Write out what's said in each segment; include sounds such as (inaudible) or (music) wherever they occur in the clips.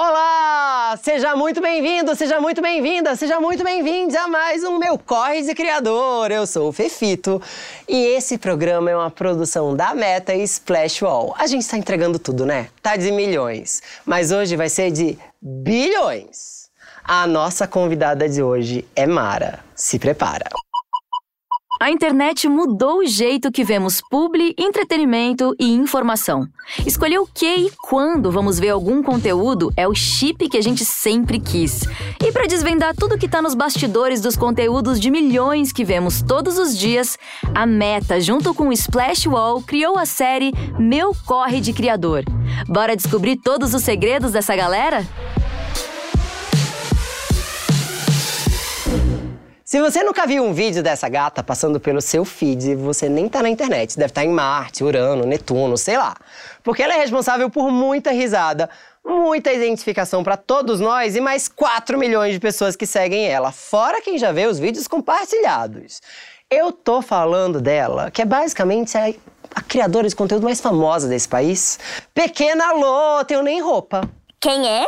Olá! Seja muito bem-vindo, seja muito bem-vinda, seja muito bem-vindo a mais um Meu Corre de Criador. Eu sou o Fefito e esse programa é uma produção da Meta e Splash Wall. A gente está entregando tudo, né? Tá de milhões, mas hoje vai ser de bilhões. A nossa convidada de hoje é Mara. Se prepara. A internet mudou o jeito que vemos publi, entretenimento e informação. Escolher o que e quando vamos ver algum conteúdo é o chip que a gente sempre quis. E para desvendar tudo que está nos bastidores dos conteúdos de milhões que vemos todos os dias, a Meta, junto com o Splash Wall, criou a série Meu Corre de Criador. Bora descobrir todos os segredos dessa galera? Se você nunca viu um vídeo dessa gata passando pelo seu feed, você nem tá na internet. Deve estar em Marte, Urano, Netuno, sei lá. Porque ela é responsável por muita risada, muita identificação para todos nós e mais 4 milhões de pessoas que seguem ela, fora quem já vê os vídeos compartilhados. Eu tô falando dela, que é basicamente a, a criadora de conteúdo mais famosa desse país. Pequena Lô, tenho nem roupa. Quem é?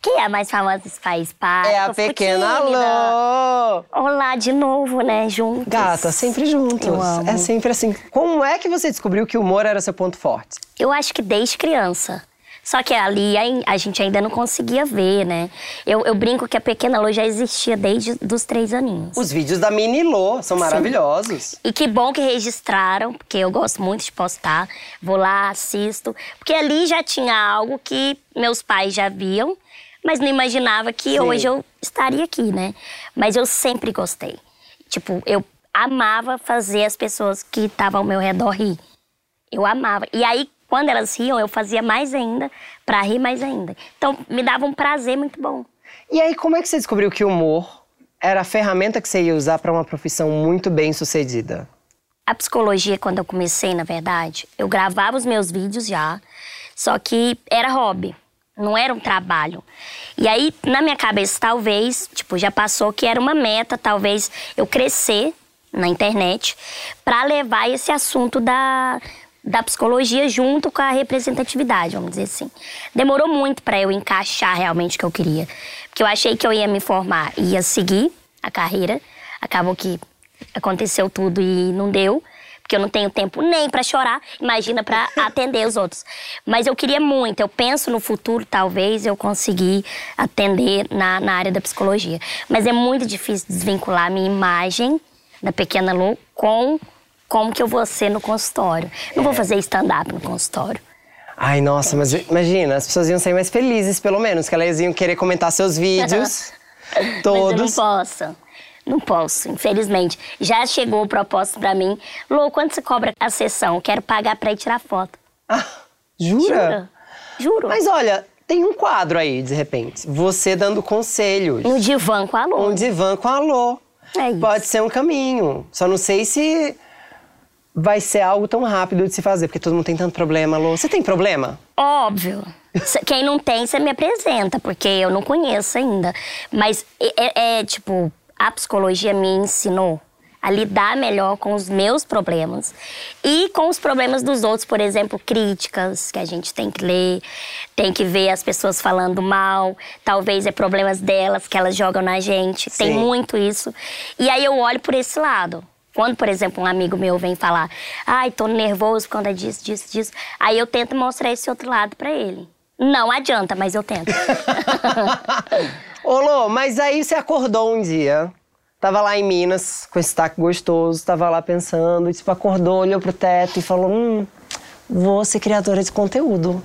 Quem é a mais famosa desse país? Para, É a pequena Lô. Olá de novo, né? Juntos. Gata, sempre juntos. É sempre assim. Como é que você descobriu que o humor era seu ponto forte? Eu acho que desde criança. Só que ali a gente ainda não conseguia ver, né? Eu, eu brinco que a Pequena Lô já existia desde os três aninhos. Os vídeos da Mini Lô são maravilhosos. E que bom que registraram, porque eu gosto muito de postar. Vou lá, assisto. Porque ali já tinha algo que meus pais já viam, mas não imaginava que Sim. hoje eu estaria aqui, né? Mas eu sempre gostei. Tipo, eu amava fazer as pessoas que estavam ao meu redor rir. Eu amava. E aí, quando elas riam, eu fazia mais ainda, pra rir mais ainda. Então, me dava um prazer muito bom. E aí, como é que você descobriu que o humor era a ferramenta que você ia usar para uma profissão muito bem sucedida? A psicologia, quando eu comecei, na verdade, eu gravava os meus vídeos já, só que era hobby, não era um trabalho. E aí, na minha cabeça, talvez, tipo, já passou que era uma meta, talvez eu crescer na internet para levar esse assunto da, da psicologia junto com a representatividade, vamos dizer assim. Demorou muito para eu encaixar realmente o que eu queria, porque eu achei que eu ia me formar, ia seguir a carreira, acabou que aconteceu tudo e não deu, porque eu não tenho tempo nem para chorar, imagina para (laughs) atender os outros. Mas eu queria muito, eu penso no futuro, talvez eu conseguir atender na, na área da psicologia. Mas é muito difícil desvincular a minha imagem da Pequena Lu com como que eu vou ser no consultório. Não vou fazer stand-up no consultório. Ai, nossa, mas imagina, as pessoas iam sair mais felizes, pelo menos, que elas iam querer comentar seus vídeos. (laughs) Mas eu todos. não posso. Não posso, infelizmente. Já chegou o propósito pra mim. Lô, quanto você cobra a sessão? Quero pagar pra ir tirar foto. Ah, jura? Jura? Juro. Mas olha, tem um quadro aí, de repente. Você dando conselhos. No divã com a Lô. Um divã com a Lô. É isso. Pode ser um caminho. Só não sei se vai ser algo tão rápido de se fazer, porque todo mundo tem tanto problema, Lô. Você tem problema? Óbvio. Quem não tem, você me apresenta, porque eu não conheço ainda. Mas é, é- é, tipo, a psicologia me ensinou a lidar melhor com os meus problemas e com os problemas dos outros, por exemplo, críticas que a gente tem que ler, tem que ver as pessoas falando mal, talvez é problemas delas que elas jogam na gente, tem Sim. muito isso. E aí eu olho por esse lado. Quando, por exemplo, um amigo meu vem falar, ai, tô nervoso por conta disso, disso, disso, aí eu tento mostrar esse outro lado pra ele. Não adianta, mas eu tento. (laughs) Ô, Lô, mas aí você acordou um dia, tava lá em Minas, com esse taco gostoso, tava lá pensando, tipo, acordou, olhou pro teto e falou: hum, vou ser criadora de conteúdo,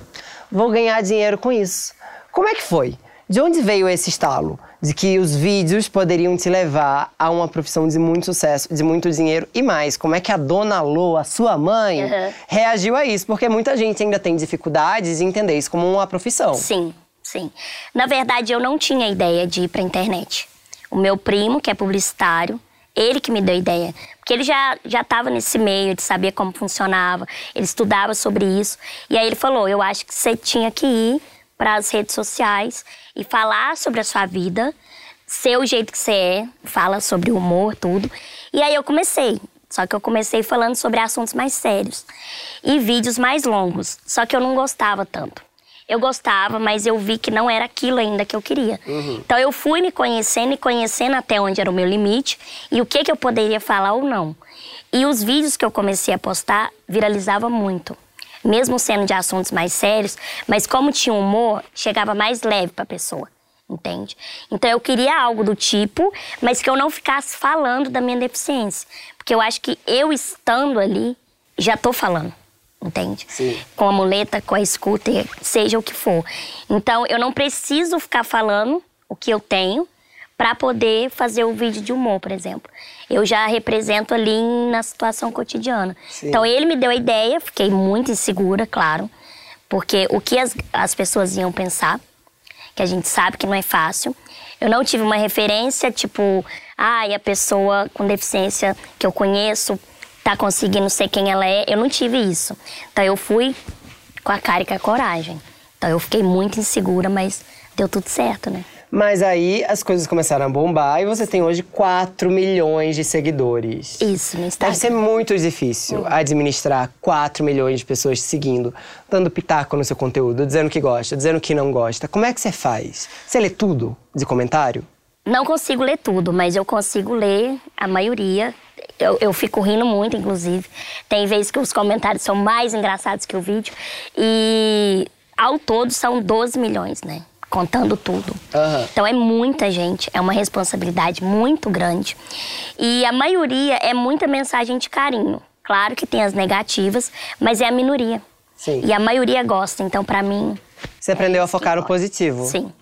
vou ganhar dinheiro com isso. Como é que foi? De onde veio esse estalo? De que os vídeos poderiam te levar a uma profissão de muito sucesso, de muito dinheiro e mais. Como é que a dona Lô, a sua mãe, Uhum. reagiu a isso? Porque muita gente ainda tem dificuldades de entender isso como uma profissão. Sim, sim. Na verdade, eu não tinha ideia de ir pra internet. O meu primo, que é publicitário, ele que me deu a ideia. Porque ele já estava nesse meio de saber como funcionava, ele estudava sobre isso. E aí ele falou: eu acho que você tinha que ir para as redes sociais e falar sobre a sua vida, ser o jeito que você é, fala sobre humor, tudo. E aí eu comecei. Só que eu comecei falando sobre assuntos mais sérios e vídeos mais longos. Só que eu não gostava tanto. Eu gostava, mas eu vi que não era aquilo ainda que eu queria. Uhum. Então eu fui me conhecendo e conhecendo até onde era o meu limite e o que que eu poderia falar ou não. E os vídeos que eu comecei a postar viralizavam muito. Mesmo sendo de assuntos mais sérios, mas como tinha humor, chegava mais leve para a pessoa, entende? Então eu queria algo do tipo, mas que eu não ficasse falando da minha deficiência, porque eu acho que eu estando ali já tô falando entende? Sim. Com a muleta, com a scooter, seja o que for. Então, eu não preciso ficar falando o que eu tenho para poder fazer o vídeo de humor, por exemplo. Eu já represento ali na situação cotidiana. Sim. Então, ele me deu a ideia, fiquei muito insegura, claro, porque o que as, as pessoas iam pensar, que a gente sabe que não é fácil. Eu não tive uma referência, tipo, ah, e a pessoa com deficiência que eu conheço tá conseguindo ser quem ela é. Eu não tive isso. Então eu fui com a cara e com a coragem. Então eu fiquei muito insegura, mas deu tudo certo, né? Mas aí as coisas começaram a bombar e você tem hoje 4 milhões de seguidores. Isso, no Deve Instagram. ser muito difícil administrar 4 milhões de pessoas te seguindo, dando pitaco no seu conteúdo, dizendo que gosta, dizendo que não gosta. Como é que você faz? Você lê tudo de comentário? Não consigo ler tudo, mas eu consigo ler a maioria. Eu, eu fico rindo muito, inclusive. Tem vezes que os comentários são mais engraçados que o vídeo. E ao todo são 12 milhões, né? Contando tudo. Aham. Então é muita gente, é uma responsabilidade muito grande. E a maioria é muita mensagem de carinho. Claro que tem as negativas, mas é a minoria. Sim. E a maioria gosta, então pra mim. Você aprendeu a focar no positivo. Sim.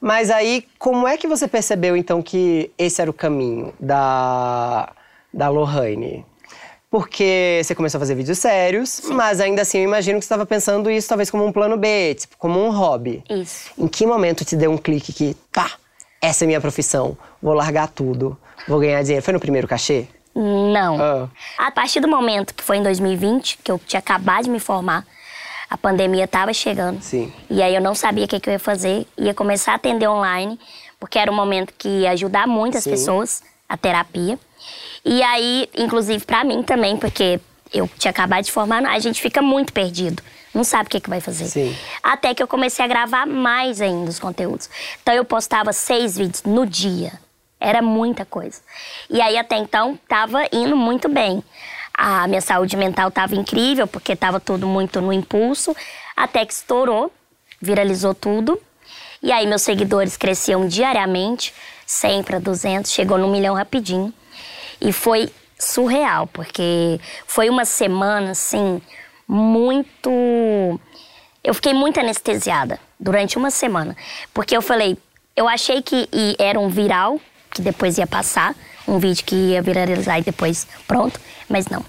Mas aí, como é que você percebeu então que esse era o caminho da, da Lohane? Porque você começou a fazer vídeos sérios, mas ainda assim eu imagino que você estava pensando isso talvez como um plano B, tipo, como um hobby. Isso. Em que momento te deu um clique que, pá, essa é minha profissão, vou largar tudo, vou ganhar dinheiro? Foi no primeiro cachê? Não. Ah. A partir do momento que foi em 2020, que eu tinha acabado de me formar, a pandemia estava chegando. Sim. E aí eu não sabia o que, que eu ia fazer. Ia começar a atender online, porque era um momento que ia ajudar muitas Sim. pessoas, a terapia. E aí, inclusive pra mim também, porque eu tinha acabado de formar, a gente fica muito perdido. Não sabe o que, que vai fazer. Sim. Até que eu comecei a gravar mais ainda os conteúdos. Então eu postava seis vídeos no dia. Era muita coisa. E aí até então tava indo muito bem. A minha saúde mental tava incrível, porque tava tudo muito no impulso. Até que estourou, viralizou tudo. E aí meus seguidores cresciam diariamente, 100 para 200, chegou no milhão rapidinho. E foi surreal, porque foi uma semana assim muito eu fiquei muito anestesiada durante uma semana, porque eu falei, eu achei que era um viral que depois ia passar, um vídeo que ia viralizar e depois pronto, mas não.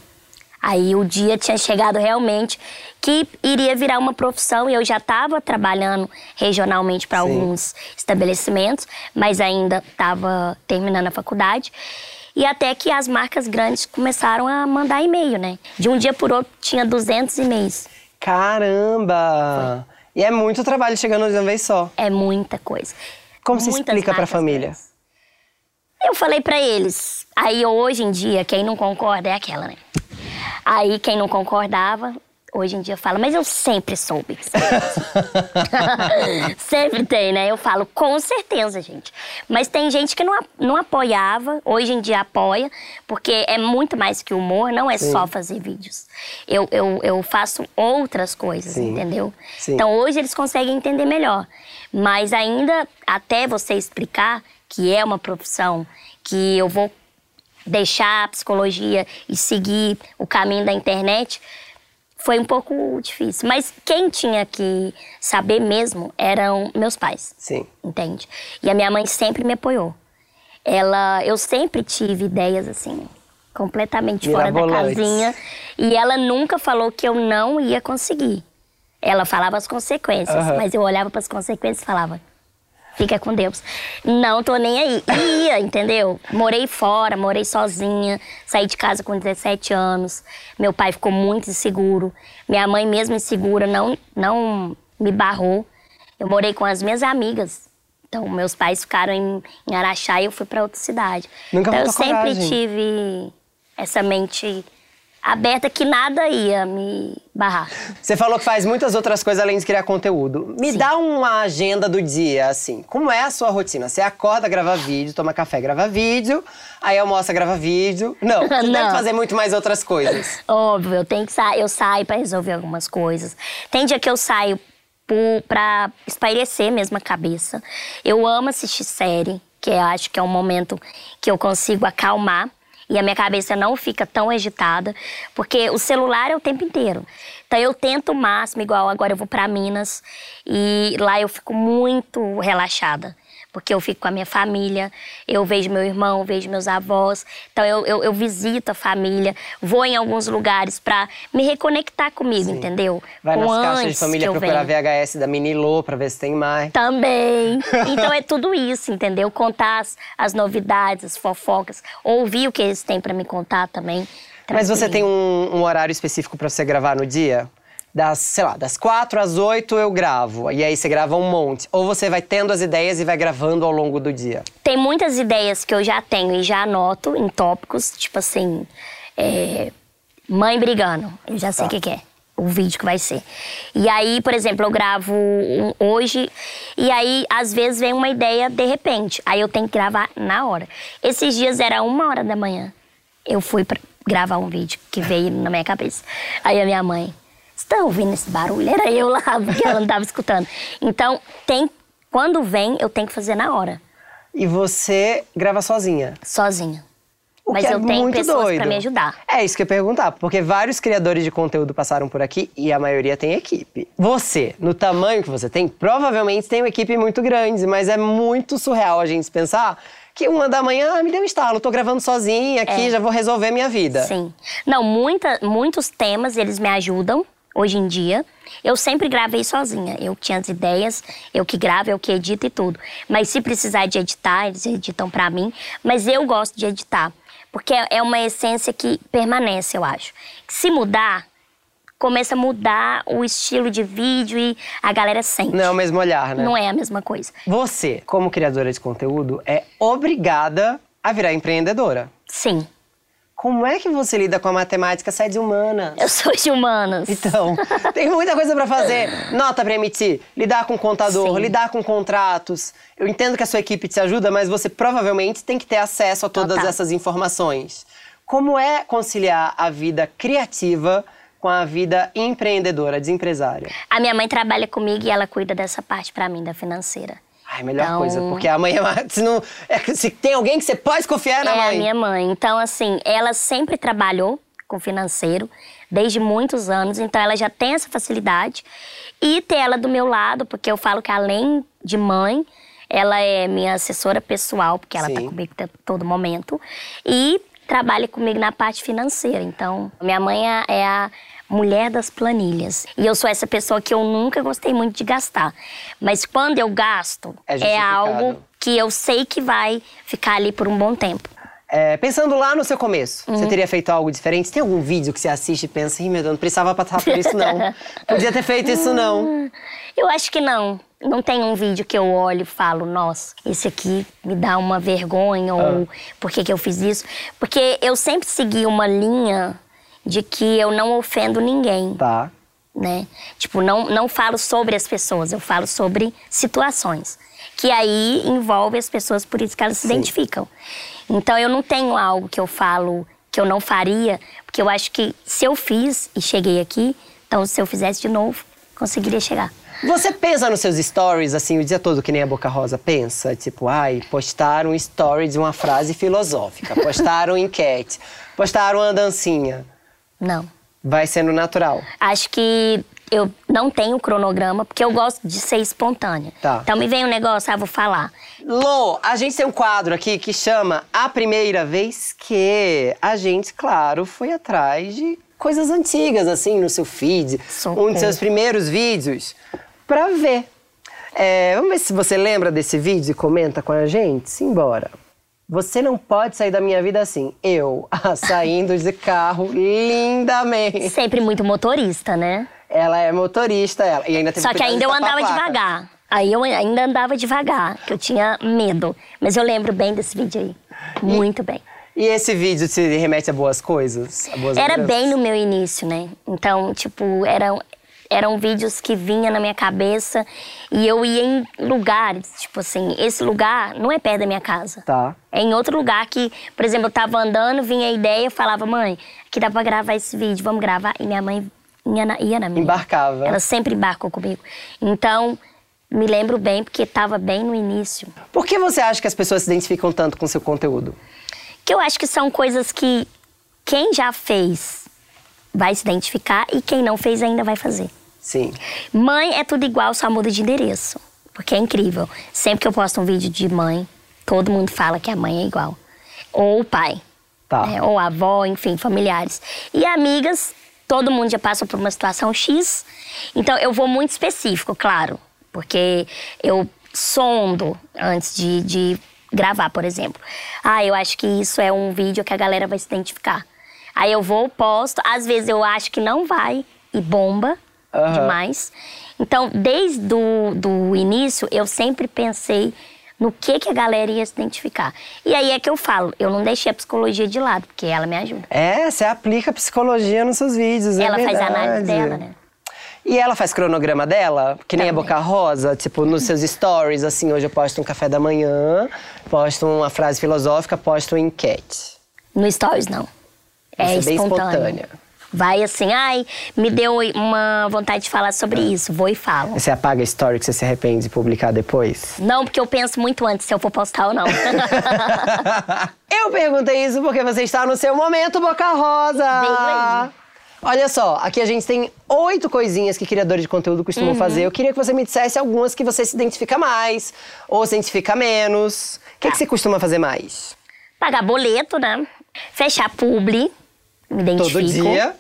Aí o dia tinha chegado realmente que iria virar uma profissão e eu já estava trabalhando regionalmente para alguns estabelecimentos, mas ainda estava terminando a faculdade. E até que as marcas grandes começaram a mandar e-mail, né? De um dia por outro tinha 200 e-mails. Caramba! E é muito trabalho chegando de uma vez só. É muita coisa. Como se Muitas explica pra marcas família? grandes. Eu falei pra eles. Aí hoje em dia, quem não concorda é aquela, né? Aí quem não concordava, hoje em dia fala, mas eu sempre soube. você (laughs) sempre tem, né? Eu falo, com certeza, gente. Mas tem gente que não, não apoiava, hoje em dia apoia, porque é muito mais que humor, não é só fazer vídeos. Eu, eu, eu faço outras coisas, Sim. entendeu? Sim. Então hoje eles conseguem entender melhor. Mas ainda, até você explicar que é uma profissão, que eu vou deixar a psicologia e seguir o caminho da internet, foi um pouco difícil. Mas quem tinha que saber mesmo eram meus pais, Sim. entende? E a minha mãe sempre me apoiou. Ela, eu sempre tive ideias assim, completamente fora da casinha, e ela nunca falou que eu não ia conseguir. Ela falava as consequências, Aham. mas eu olhava para as consequências e falava: Fica com Deus. Não tô nem aí. Ia, entendeu? Morei fora, morei sozinha, saí de casa com 17 anos. Meu pai ficou muito inseguro. Minha mãe, mesmo insegura, não, não me barrou. Eu morei com as minhas amigas. Então, meus pais ficaram em, em Araxá e eu fui para outra cidade. Nunca então, eu sempre coragem. tive essa mente aberta que nada ia me barrar. Você falou que faz muitas outras coisas além de criar conteúdo. Me Sim. dá uma agenda do dia, assim. Como é a sua rotina? Você acorda, grava vídeo, toma café, grava vídeo, aí almoça, grava vídeo. Não, (laughs) você Não. deve fazer muito mais outras coisas. Óbvio, eu tenho que sair, eu saio pra resolver algumas coisas. Tem dia que eu saio por, pra espairecer mesmo a cabeça. Eu amo assistir série, que eu acho que é um momento que eu consigo acalmar e a minha cabeça não fica tão agitada, porque o celular é o tempo inteiro. Então eu tento o máximo, igual agora eu vou pra Minas e lá eu fico muito relaxada. Porque eu fico com a minha família, eu vejo meu irmão, vejo meus avós. Então eu, eu, eu visito a família, vou em alguns lugares pra me reconectar comigo, entendeu? Vai com nas caixas de família procurar venho. VHS da Mini Lô pra ver se tem mais. Também. (laughs) Então é tudo isso, entendeu? Contar as, as novidades, as fofocas, ouvir o que eles têm pra me contar também. Mas você tem um, um horário específico pra você gravar no dia? Das, sei lá, das quatro às oito eu gravo. E aí você grava um monte. Ou você vai tendo as ideias e vai gravando ao longo do dia? Tem muitas ideias que eu já tenho e já anoto em tópicos, tipo assim, é, mãe brigando. Eu já sei o Tá. que, que é. O vídeo que vai ser. E aí, por exemplo, eu gravo hoje, e aí, às vezes, vem uma ideia de repente. Aí eu tenho que gravar na hora. Esses dias era uma hora da manhã. Eu fui pra gravar um vídeo que veio na minha cabeça. Aí a minha mãe, tá ouvindo esse barulho? Era eu lá, (laughs) porque ela não tava escutando. Então, tem. Quando vem, eu tenho que fazer na hora, E você grava sozinha. sozinha. O Mas é eu tenho muito pessoas doido. pra me ajudar. É isso que eu ia perguntar, porque vários criadores de conteúdo passaram por aqui e a maioria tem equipe. Você, no tamanho que você tem, provavelmente tem uma equipe muito grande, mas é muito surreal a gente pensar que uma da manhã ah, me deu um estalo, tô gravando sozinha aqui, É. já vou resolver minha vida. Sim. Não, muita, muitos temas eles me ajudam hoje em dia. Eu sempre gravei sozinha. Eu tinha as ideias, eu que gravo, eu que edito e tudo. Mas se precisar de editar, eles editam pra mim. Mas eu gosto de editar. Porque é uma essência que permanece, eu acho. Se mudar, começa a mudar o estilo de vídeo e a galera sente. Não é o mesmo olhar, né? Não é a mesma coisa. Você, como criadora de conteúdo, é obrigada a virar empreendedora. Sim. Como é que você lida com a matemática? Você é de humana. Eu sou de humanas. Então, tem muita coisa pra fazer. Nota pra emitir, lidar com contador, Sim. lidar com contratos. Eu entendo que a sua equipe te ajuda, mas você provavelmente tem que ter acesso a todas Total. essas informações. Como é conciliar a vida criativa com a vida empreendedora, de empresária? A minha mãe trabalha comigo e ela cuida dessa parte pra mim, da financeira. Ai, melhor Então- coisa, porque a mãe é uma, (laughs) se, não, é se tem alguém que você pode confiar é na é mãe. a minha mãe. Então, assim, ela sempre trabalhou com financeiro, desde muitos anos. Então, ela já tem essa facilidade. E ter ela do meu lado, porque eu falo que além de mãe, ela é minha assessora pessoal, porque ela tá Sim. comigo a todo momento. E trabalha comigo na parte financeira. Então, minha mãe é- é a mulher das planilhas. E eu sou essa pessoa que eu nunca gostei muito de gastar. Mas quando eu gasto, É é algo que eu sei que vai ficar ali por um bom tempo. É, pensando lá no seu começo, Uhum. você teria feito algo diferente? Tem algum vídeo que você assiste e pensa, meu Deus, não precisava passar por isso não. (laughs) Podia ter feito isso não. Eu acho que não. Não tem um vídeo que eu olho e falo, nossa, esse aqui me dá uma vergonha, ou por que, que eu fiz isso? Porque eu sempre segui uma linha de que eu não ofendo ninguém, Tá. né? Tipo, não, não falo sobre as pessoas, eu falo sobre situações. Que aí envolve as pessoas, por isso que elas se Sim. identificam. Então eu não tenho algo que eu falo que eu não faria, porque eu acho que se eu fiz e cheguei aqui, então se eu fizesse de novo, conseguiria chegar. Você pensa nos seus stories, assim, o dia todo, que nem a Boca Rosa pensa? Tipo, ai, postaram um story de uma frase filosófica, postaram (laughs) enquete, postaram uma dancinha. Não. Vai sendo natural. Acho que eu não tenho cronograma, porque eu gosto de ser espontânea. Tá. Então me vem um negócio, ah, vou falar. Lô, a gente tem um quadro aqui que chama A Primeira Vez Que. A gente, claro, foi atrás de coisas antigas, assim, no seu feed. Socorro. Um de seus primeiros vídeos, pra ver. É, vamos ver se você lembra desse vídeo e comenta com a gente? Simbora. Você não pode sair da minha vida assim. Eu, (laughs) ah, saindo de carro lindamente. Sempre muito motorista, né? Ela é motorista, ela. E ainda teve Só que ainda eu andava devagar. Aí eu ainda andava devagar, que eu tinha medo. Mas eu lembro bem desse vídeo aí. Muito bem. E esse vídeo te remete a boas coisas? A boas Era lembranças? bem no meu início, né? Então, tipo, eram, eram vídeos que vinham na minha cabeça e eu ia em lugares, tipo assim, esse lugar não é perto da minha casa. Tá. É em outro lugar que, por exemplo, eu tava andando, vinha a ideia, eu falava, mãe, aqui dá pra gravar esse vídeo, vamos gravar. E minha mãe ia na, ia na minha. Embarcava. Ela sempre embarcou comigo. Então, me lembro bem, porque tava bem no início. Por que você acha que as pessoas se identificam tanto com seu conteúdo? Que eu acho que são coisas que quem já fez vai se identificar e quem não fez ainda vai fazer. Sim. Mãe é tudo igual, só muda de endereço. Porque é incrível. Sempre que eu posto um vídeo de mãe, todo mundo fala que a mãe é igual. Ou o pai. Tá. né? Ou a avó, enfim, familiares. E amigas, todo mundo já passou por uma situação X. Então eu vou muito específico, claro. Porque eu sondo antes de, de gravar, por exemplo. Ah, eu acho que isso é um vídeo que a galera vai se identificar. Aí eu vou, posto. Às vezes eu acho que não vai e bomba Aham. demais. Então, desde o do início, eu sempre pensei no que, que a galera ia se identificar. E aí é que eu falo, eu não deixei a psicologia de lado, porque ela me ajuda. É, você aplica psicologia nos seus vídeos, é ela faz a análise dela, né? E ela faz cronograma dela? Que nem a Também. Boca Rosa, tipo, nos seus stories, assim, hoje eu posto um café da manhã, posto uma frase filosófica, posto uma enquete. No Stories, não. É é bem espontâneo. espontânea. Vai assim, ai, me deu uma vontade de falar sobre isso, vou e falo. Você apaga a story que você se arrepende de publicar depois? Não, porque eu penso muito antes se eu for postar ou não. (laughs) eu perguntei isso porque você está no seu momento, Boca Rosa! Veio aí. Olha só, aqui a gente tem oito coisinhas que criadores de conteúdo Uhum. costumam fazer. Eu queria que você me dissesse algumas que você se identifica mais ou se identifica menos. O que, que você costuma fazer mais? Pagar boleto, né? Fechar publi, me identifico. Todo dia?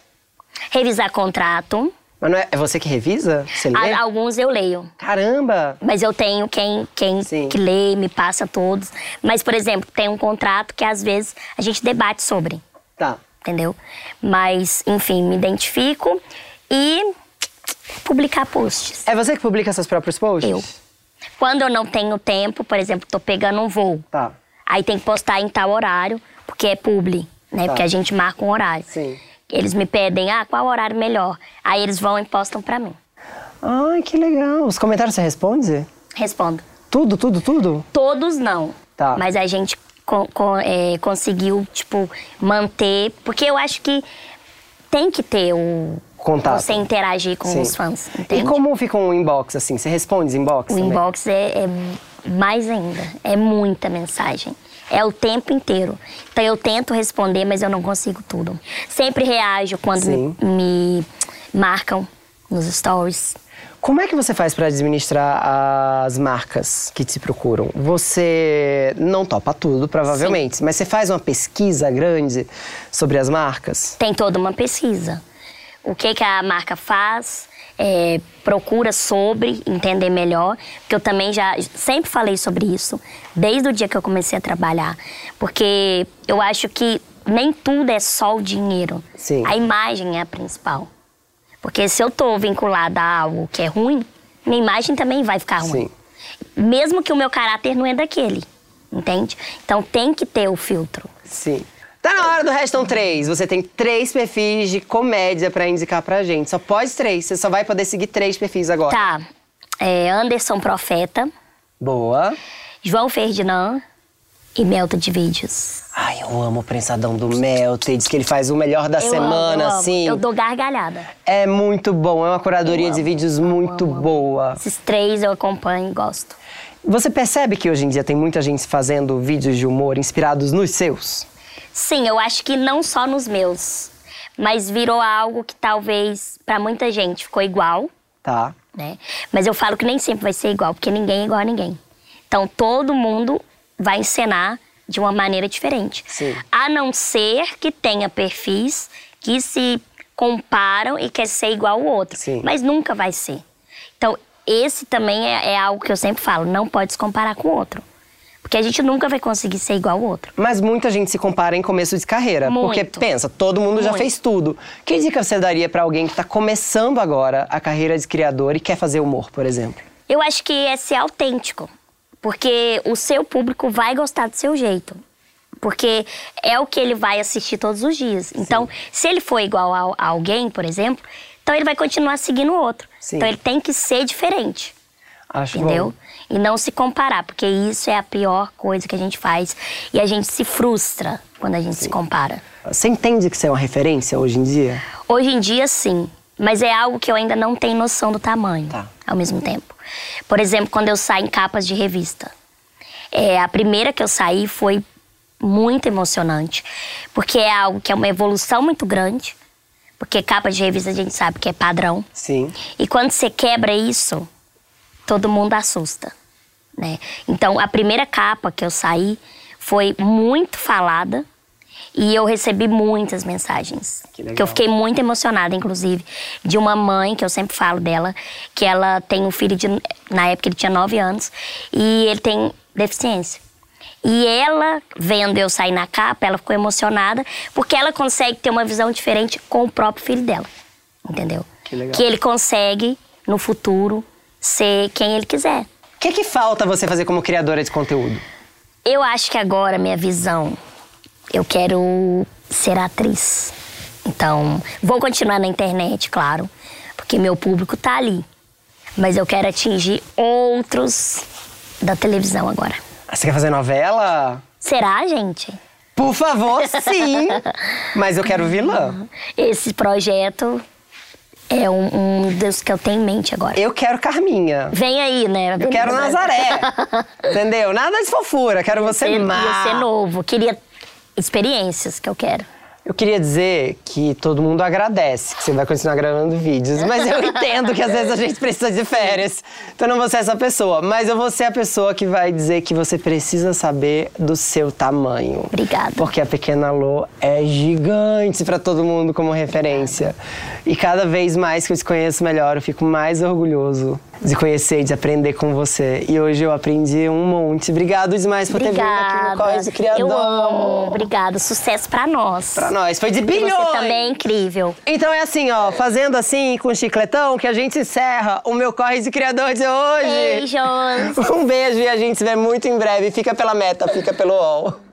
Revisar contrato. Mas não é, é você que revisa? Você lê? Alguns eu leio. Caramba! Mas eu tenho quem, quem Sim. que lê, me passa todos. Mas, por exemplo, tem um contrato que às vezes a gente debate sobre, Tá. entendeu? Mas, enfim, me identifico e publicar posts. É você que publica seus próprios posts? Eu. Quando eu não tenho tempo, por exemplo, tô pegando um voo. Tá. Aí tem que postar em tal horário, porque é publi, né? Tá. Porque a gente marca um horário. Sim. Eles me pedem, ah, qual horário melhor? Aí eles vão e postam pra mim. Ai, que legal. Os comentários você responde? Respondo. Tudo, tudo, tudo? Todos não. Tá. Mas a gente co- co- é, conseguiu, tipo, manter. Porque eu acho que tem que ter o. Contato. Você interagir com Sim. os fãs. E Entende? como fica um inbox, assim? Você responde os inbox O também? inbox é, é mais ainda. É muita mensagem. É o tempo inteiro. Então eu tento responder, mas eu não consigo tudo. Sempre reajo quando Sim. me, me marcam nos stories. Como é que você faz para administrar as marcas que te procuram? Você não topa tudo, provavelmente, mas você faz uma pesquisa grande sobre as marcas? Tem toda uma pesquisa. O que, que a marca faz, é, procura sobre, entender melhor. Porque eu também já sempre falei sobre isso, desde o dia que eu comecei a trabalhar. Porque eu acho que nem tudo é só o dinheiro. Sim. A imagem é a principal. Porque se eu tô vinculada a algo que é ruim, minha imagem também vai ficar ruim. Sim. Mesmo que o meu caráter não é daquele, entende? Então tem que ter o filtro. Sim. Tá na hora do Restam 3. Você tem três perfis de comédia pra indicar pra gente. Só pode três. Você só vai poder seguir três perfis agora. Tá. É Anderson Profeta, Boa. João Ferdinand e Melta de Vídeos. Ai, eu amo o prensadão do Melted. Diz que ele faz o melhor da Eu semana, amo, eu amo. assim. Eu dou gargalhada. É muito bom. É uma curadoria Eu de amo, vídeos amo, muito amo, amo. boa. Esses três eu acompanho e gosto. Você percebe que hoje em dia tem muita gente fazendo vídeos de humor inspirados nos seus? Sim, eu acho que não só nos meus, mas virou algo que talvez pra muita gente ficou igual, Tá. né? Mas eu falo que nem sempre vai ser igual, porque ninguém é igual a ninguém. Então todo mundo vai encenar de uma maneira diferente. Sim. A não ser que tenha perfis que se comparam e quer ser igual ao outro. Sim. Mas nunca vai ser. Então, esse também é, é algo que eu sempre falo, não pode se comparar com o outro. Porque a gente nunca vai conseguir ser igual ao outro. Mas muita gente se compara em começo de carreira. Porque Muito. pensa, todo mundo já Muito. fez tudo. Que dica você daria pra alguém que tá começando agora a carreira de criador e quer fazer humor, por exemplo? Eu acho que é ser autêntico. Porque o seu público vai gostar do seu jeito. Porque é o que ele vai assistir todos os dias. Então, se ele for igual a, a alguém, por exemplo, então ele vai continuar seguindo o outro. Sim. Então ele tem que ser diferente. Acho Entendeu? bom. E não se comparar, porque isso é a pior coisa que a gente faz. E a gente se frustra quando a gente se compara. Você entende que você é uma referência hoje em dia? Hoje em dia, sim. Mas é algo que eu ainda não tenho noção do tamanho Tá. ao mesmo tempo. Por exemplo, quando eu saio em capas de revista. É, a primeira que eu saí foi muito emocionante. Porque é algo que é uma evolução muito grande. Porque capa de revista a gente sabe que é padrão. Sim. E quando você quebra isso, todo mundo assusta, né? Então, a primeira capa que eu saí foi muito falada e eu recebi muitas mensagens. Que legal. eu fiquei muito emocionada, inclusive, de uma mãe, que eu sempre falo dela, que ela tem um filho de. Na época ele tinha 9 anos, e ele tem deficiência. E ela, vendo eu sair na capa, ela ficou emocionada, porque ela consegue ter uma visão diferente com o próprio filho dela. Entendeu? Que legal. Que ele consegue, no futuro, ser quem ele quiser. O que, que falta você fazer como criadora de conteúdo? Eu acho que agora, minha visão, eu quero ser atriz. Então, vou continuar na internet, claro, porque meu público tá ali. Mas eu quero atingir outros da televisão agora. Ah, Você quer fazer novela? Será, gente? Por favor, sim! (laughs) Mas eu quero vilã. Esse projeto é um, um dos que eu tenho em mente agora. Eu quero Carminha. Vem aí, né? Eu quero Nazaré. (laughs) Entendeu? Nada de fofura. Quero você Ia má. ser novo. Queria experiências que eu quero. Eu queria dizer que todo mundo agradece que você vai continuar gravando vídeos, mas eu entendo que às vezes a gente precisa de férias. Então eu não vou ser essa pessoa, mas eu vou ser a pessoa que vai dizer que você precisa saber do seu tamanho. Obrigada. Porque a pequena Lô é gigante pra todo mundo como referência. E cada vez mais que eu te conheço melhor, eu fico mais orgulhoso de conhecer de aprender com você. E hoje eu aprendi um monte. Obrigado demais por ter vindo aqui no Obrigada. Corre do Criador. Eu amo. Obrigada. Sucesso pra nós. Pra nós, foi de E bilhões! Você também é incrível. Então é assim, ó, fazendo assim com o chicletão que a gente encerra o meu Corre de Criador de hoje. Beijos. (laughs) Um beijo e a gente se vê muito em breve. Fica pela meta, fica pelo UOL.